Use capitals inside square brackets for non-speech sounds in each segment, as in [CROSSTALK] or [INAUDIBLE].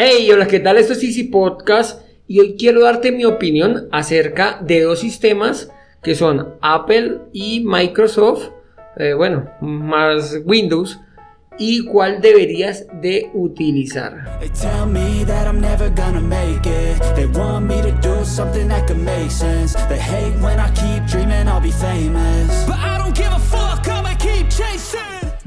Hey, hola, ¿qué tal? Esto es Easy Podcast y hoy quiero darte mi opinión acerca de dos sistemas que son Apple y Microsoft, eh, bueno, más Windows, y cuál deberías de utilizar.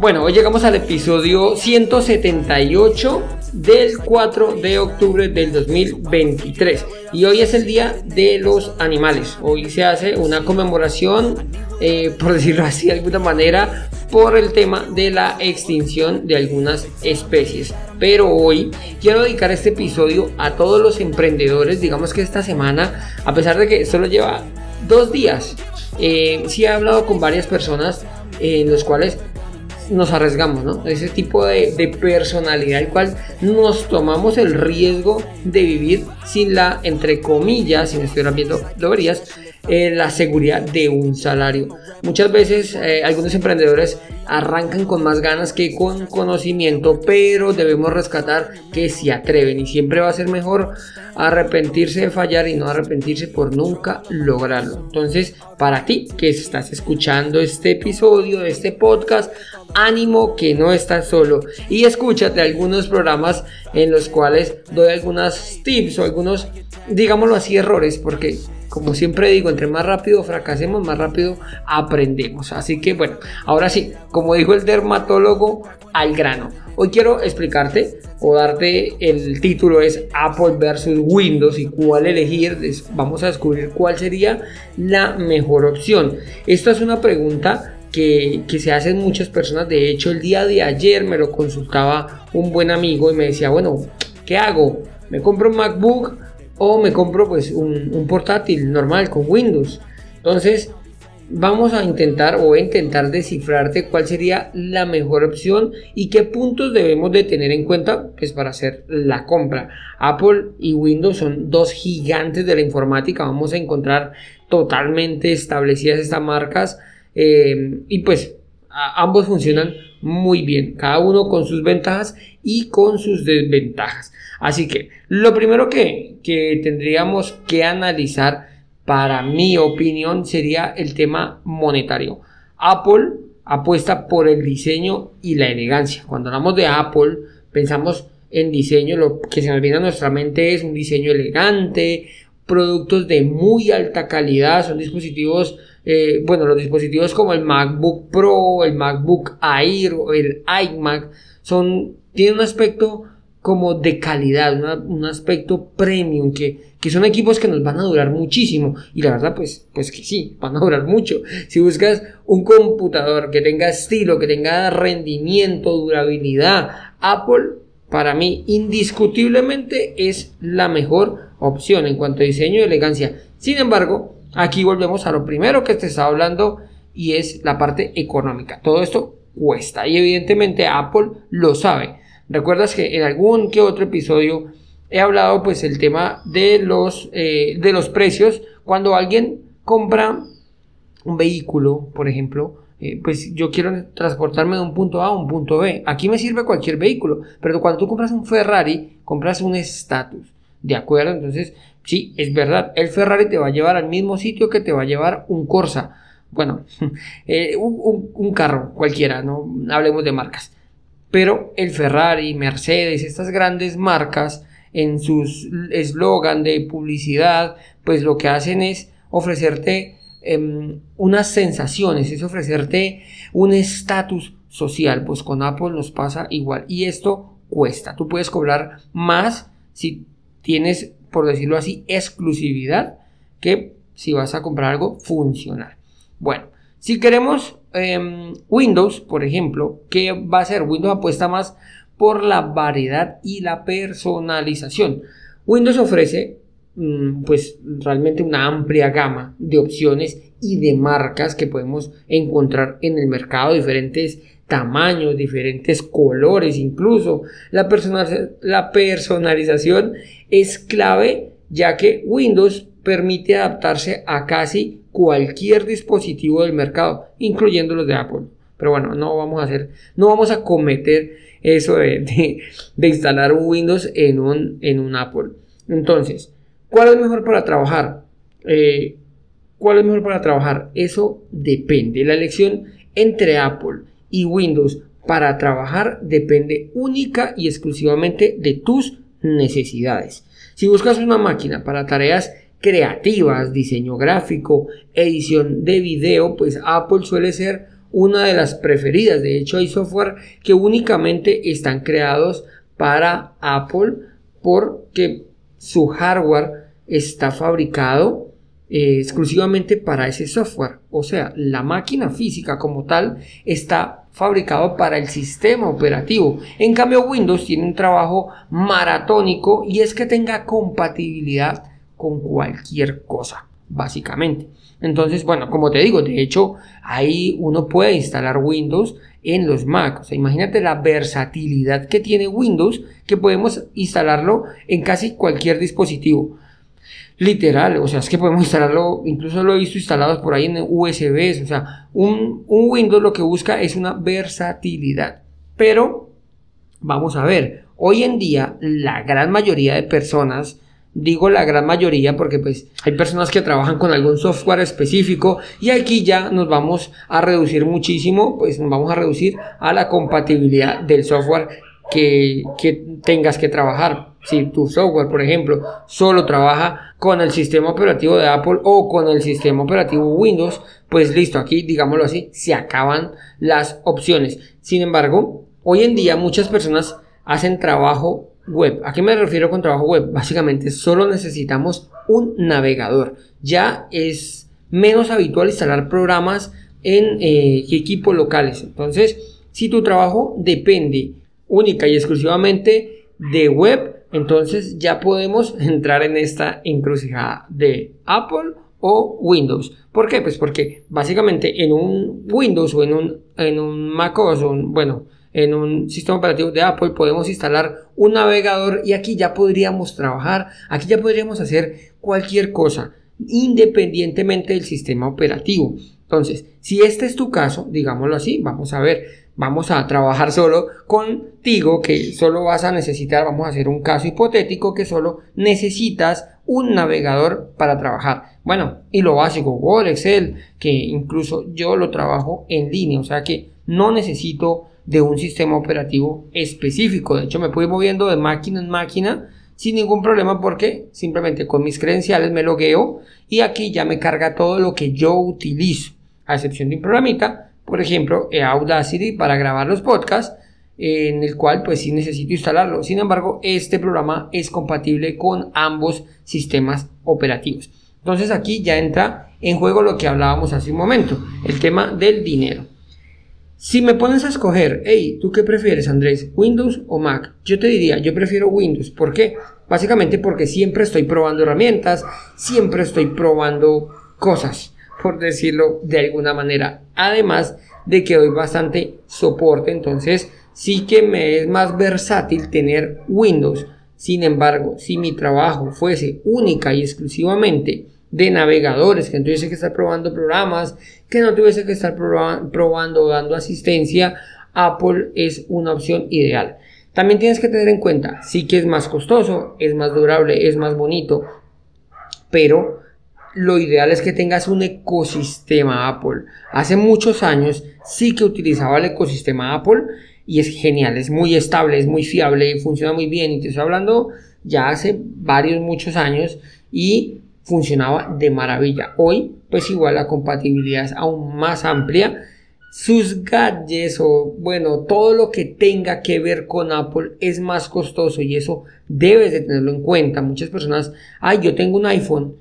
Bueno, hoy llegamos al episodio 178 del 4 de octubre del 2023 y hoy es el Día de los Animales. Hoy se hace una conmemoración, eh, por decirlo así de alguna manera, por el tema de la extinción de algunas especies. Pero hoy quiero dedicar este episodio a todos los emprendedores. Digamos que esta semana, a pesar de que solo lleva dos días, eh, sí he hablado con varias personas eh, en los cuales nos arriesgamos, ¿no? Ese tipo de, personalidad, el cual nos tomamos el riesgo de vivir sin la, entre comillas, si me estuvieran viendo, lo verías, eh, la seguridad de un salario. Muchas veces eh, algunos emprendedores arrancan con más ganas que con conocimiento, pero debemos rescatar que se atreven y siempre va a ser mejor arrepentirse de fallar y no arrepentirse por nunca lograrlo. Entonces, para ti que estás escuchando este episodio este podcast, ánimo que no estás solo y escúchate algunos programas en los cuales doy algunos tips o algunos, digámoslo así, errores, porque como siempre digo, entre más rápido fracasemos, más rápido aprendemos. Así que bueno, ahora sí, como dijo el dermatólogo, al grano. Hoy quiero explicarte o darte el título es Apple versus Windows y cuál elegir. Vamos a descubrir cuál sería la mejor opción. Esta es una pregunta que, que se hacen muchas personas. De hecho, el día de ayer me lo consultaba un buen amigo y me decía, bueno, ¿qué hago? ¿Me compro un MacBook o me compro pues un, un portátil normal con Windows? Entonces, vamos a intentar o a intentar descifrarte cuál sería la mejor opción y qué puntos debemos de tener en cuenta pues para hacer la compra. Apple y Windows son dos gigantes de la informática, vamos a encontrar totalmente establecidas estas marcas eh, y pues ambos funcionan muy bien, cada uno con sus ventajas y con sus desventajas. Así que lo primero que, que tendríamos que analizar para mi opinión sería el tema monetario. Apple apuesta por el diseño y la elegancia. Cuando hablamos de Apple, pensamos en diseño, lo que se nos viene a nuestra mente es un diseño elegante, productos de muy alta calidad, son dispositivos, eh, bueno, los dispositivos como el MacBook Pro, el MacBook Air o el iMac, son, tienen un aspecto como de calidad, un aspecto premium, que, que son equipos que nos van a durar muchísimo. Y la verdad, pues, pues que sí, van a durar mucho. Si buscas un computador que tenga estilo, que tenga rendimiento, durabilidad, Apple, para mí, indiscutiblemente es la mejor opción en cuanto a diseño y elegancia. Sin embargo, aquí volvemos a lo primero que te estaba hablando y es la parte económica. Todo esto cuesta y evidentemente Apple lo sabe. Recuerdas que en algún que otro episodio he hablado pues el tema de los, eh, de los precios cuando alguien compra un vehículo, por ejemplo, eh, pues yo quiero transportarme de un punto A a un punto B. Aquí me sirve cualquier vehículo, pero cuando tú compras un Ferrari, compras un estatus, ¿de acuerdo? Entonces, sí, es verdad, el Ferrari te va a llevar al mismo sitio que te va a llevar un Corsa. Bueno, [LAUGHS] eh, un, carro cualquiera, no hablemos de marcas. Pero el Ferrari, Mercedes, estas grandes marcas, en sus eslogan de publicidad, pues lo que hacen es ofrecerte em, unas sensaciones, es ofrecerte un estatus social. Pues con Apple nos pasa igual. Y esto cuesta. Tú puedes cobrar más si tienes, por decirlo así, exclusividad que si vas a comprar algo funcional. Bueno, si queremos em, Windows, por ejemplo, ¿qué va a hacer? Windows apuesta más por la variedad y la personalización. Windows ofrece mm, pues realmente una amplia gama de opciones y de marcas que podemos encontrar en el mercado, diferentes tamaños, diferentes colores incluso. La, la personalización es clave ya que Windows permite adaptarse a casi cualquier dispositivo del mercado, incluyendo los de Apple. Pero bueno, no vamos a hacer, no vamos a cometer eso de, instalar un Windows en un, en un Apple. Entonces, ¿cuál es mejor para trabajar? Eh, ¿Cuál es mejor para trabajar? Eso depende. La elección entre Apple y Windows para trabajar depende única y exclusivamente de tus necesidades. Si buscas una máquina para tareas creativas, diseño gráfico, edición de video, pues Apple suele ser una de las preferidas. De hecho, hay software que únicamente están creados para Apple porque su hardware está fabricado eh, exclusivamente para ese software. O sea, la máquina física como tal está fabricado para el sistema operativo. En cambio, Windows tiene un trabajo maratónico y es que tenga compatibilidad con cualquier cosa, básicamente. Entonces, bueno, como te digo, de hecho, ahí uno puede instalar Windows en los Mac. O sea, imagínate la versatilidad que tiene Windows, que podemos instalarlo en casi cualquier dispositivo. Literal, o sea, es que podemos instalarlo, incluso lo he visto instalado por ahí en USBs, o sea, un, un Windows lo que busca es una versatilidad. Pero, vamos a ver, hoy en día la gran mayoría de personas, digo la gran mayoría porque pues hay personas que trabajan con algún software específico y aquí ya nos vamos a reducir muchísimo, pues nos vamos a reducir a la compatibilidad del software que, que tengas que trabajar si tu software, por ejemplo, solo trabaja con el sistema operativo de Apple o con el sistema operativo Windows, pues listo, aquí digámoslo así, se acaban las opciones. Sin embargo, hoy en día muchas personas hacen trabajo web. ¿A qué me refiero con trabajo web? Básicamente solo necesitamos un navegador. Ya es menos habitual instalar programas en eh, equipos locales. Entonces, si tu trabajo depende única y exclusivamente de web, entonces ya podemos [LAUGHS] entrar en esta encrucijada de Apple o Windows. ¿Por qué? Pues porque básicamente en un Windows o en un, en un MacOS o bueno, en un sistema operativo de Apple podemos instalar un navegador y aquí ya podríamos trabajar, aquí ya podríamos hacer cualquier cosa independientemente del sistema operativo. Entonces, si este es tu caso, digámoslo así, vamos a ver vamos a trabajar solo contigo, que solo vas a necesitar, vamos a hacer un caso hipotético que solo necesitas un navegador para trabajar. Bueno, y lo básico, Word, Excel, que incluso yo lo trabajo en línea, o sea que no necesito de un sistema operativo específico. De hecho, me puedo ir moviendo de máquina en máquina sin ningún problema porque simplemente con mis credenciales me logueo y aquí ya me carga todo lo que yo utilizo, a excepción de un programita por ejemplo, Audacity para grabar los podcasts, en el cual pues sí necesito instalarlo. Sin embargo, este programa es compatible con ambos sistemas operativos. Entonces aquí ya entra en juego lo que hablábamos hace un momento, el tema del dinero. Si me pones a escoger, hey, ¿tú qué prefieres, Andrés? ¿Windows o Mac? Yo te diría, yo prefiero Windows. ¿Por qué? Básicamente porque siempre estoy probando herramientas, siempre estoy probando cosas por decirlo de alguna manera. Además de que doy bastante soporte, entonces sí que me es más versátil tener Windows. Sin embargo, si mi trabajo fuese única y exclusivamente de navegadores, que no tuviese que estar probando programas, que no tuviese que estar probando, dando asistencia, Apple es una opción ideal. También tienes que tener en cuenta, sí que es más costoso, es más durable, es más bonito, pero lo ideal es que tengas un ecosistema Apple. Hace muchos años sí que utilizaba el ecosistema Apple y es genial, es muy estable, es muy fiable, funciona muy bien. Y te estoy hablando ya hace varios, muchos años y funcionaba de maravilla. Hoy, pues igual la compatibilidad es aún más amplia. Sus gadgets o bueno, todo lo que tenga que ver con Apple es más costoso y eso debes de tenerlo en cuenta. Muchas personas, ay, yo tengo un iPhone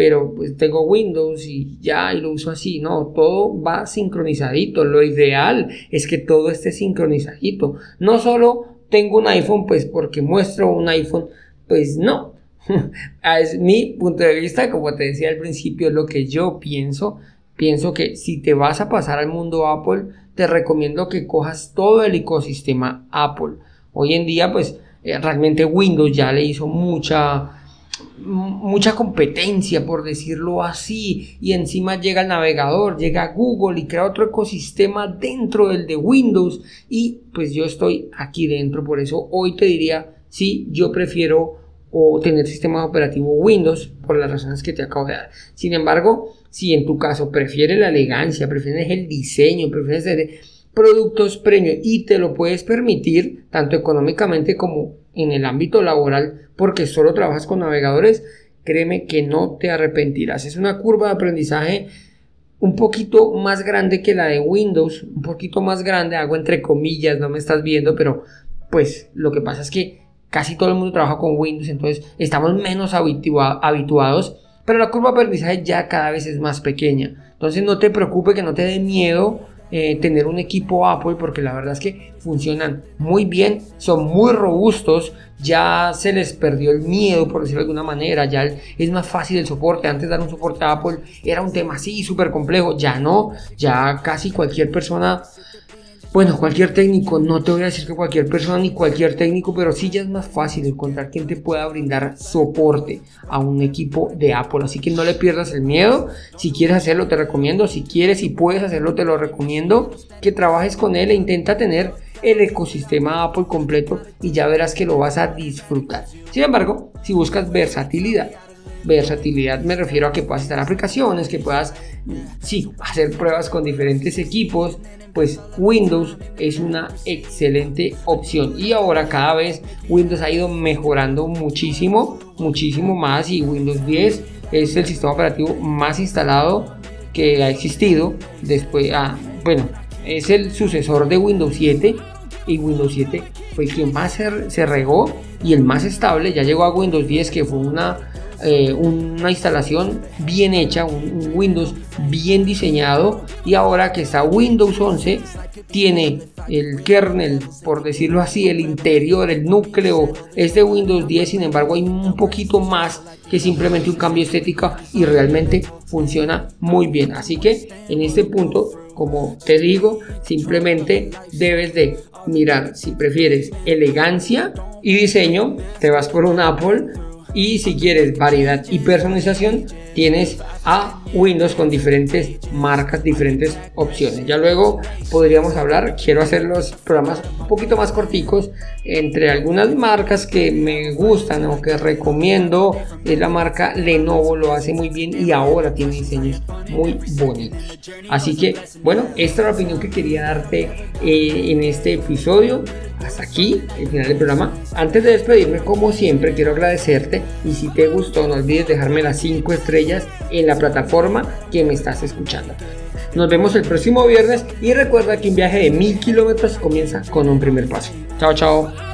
pero pues tengo Windows y ya y lo uso así, no, todo va sincronizadito, lo ideal es que todo esté sincronizadito, no solo tengo un iPhone pues porque muestro un iPhone, pues no, [LAUGHS] es mi punto de vista, como te decía al principio, lo que yo pienso. Pienso que si te vas a pasar al mundo Apple, te recomiendo que cojas todo el ecosistema Apple. Hoy en día, pues eh, realmente Windows ya le hizo mucha mucha competencia, por decirlo así, y encima llega el navegador, llega Google y crea otro ecosistema dentro del de Windows y pues yo estoy aquí dentro, por eso hoy te diría, sí, yo prefiero o tener sistema operativo Windows por las razones que te acabo de dar. Sin embargo, si en tu caso prefieres la elegancia, prefieres el diseño, prefieres productos premium y te lo puedes permitir tanto económicamente como en el ámbito laboral porque solo trabajas con navegadores, créeme que no te arrepentirás. Es una curva de aprendizaje un poquito más grande que la de Windows, un poquito más grande, hago entre comillas, no me estás viendo, pero pues lo que pasa es que casi todo el mundo trabaja con Windows, entonces estamos menos habituados, pero la curva de aprendizaje ya cada vez es más pequeña. Entonces no te preocupes que no te dé miedo eh, tener un equipo Apple porque la verdad es que funcionan muy bien, son muy robustos, ya se les perdió el miedo por decirlo de alguna manera, ya es más fácil el soporte, antes dar un soporte a Apple era un tema así súper complejo, ya no, ya casi cualquier persona bueno, cualquier técnico, no te voy a decir que cualquier persona ni cualquier técnico, pero sí ya es más fácil encontrar quien te pueda brindar soporte a un equipo de Apple. Así que no le pierdas el miedo. Si quieres hacerlo, te recomiendo. Si quieres y puedes hacerlo, te lo recomiendo. Que trabajes con él e intenta tener el ecosistema Apple completo y ya verás que lo vas a disfrutar. Sin embargo, si buscas versatilidad, versatilidad me refiero a que puedas instalar aplicaciones, que puedas, sí, hacer pruebas con diferentes equipos, pues Windows es una excelente opción. Y ahora cada vez Windows ha ido mejorando muchísimo, muchísimo más y Windows 10 es el sistema operativo más instalado que ha existido. Después, ah, bueno, es el sucesor de Windows 7 y Windows 7 fue quien más se, se regó y el más estable. Ya llegó a Windows 10 que fue una eh, una instalación bien hecha, un, Windows bien diseñado y ahora que está Windows 11 tiene el kernel, por decirlo así, el interior, el núcleo es de Windows 10, sin embargo hay un poquito más que simplemente un cambio estético y realmente funciona muy bien. Así que en este punto, como te digo, simplemente debes de mirar si prefieres elegancia y diseño, te vas por un Apple y si quieres variedad y personalización, tienes a Windows con diferentes marcas, diferentes opciones. Ya luego podríamos hablar, quiero hacer los programas un poquito más corticos entre algunas marcas que me gustan o que recomiendo. Es la marca Lenovo, lo hace muy bien y ahora tiene diseños muy bonitos. Así que, bueno, esta es la opinión que quería darte eh, en este episodio hasta aquí el final del programa. Antes de despedirme, como siempre, quiero agradecerte y si te gustó, no olvides dejarme las 5 estrellas en la plataforma que me estás escuchando. Nos vemos el próximo viernes y recuerda que un viaje de mil kilómetros comienza con un primer paso. Chao, chao.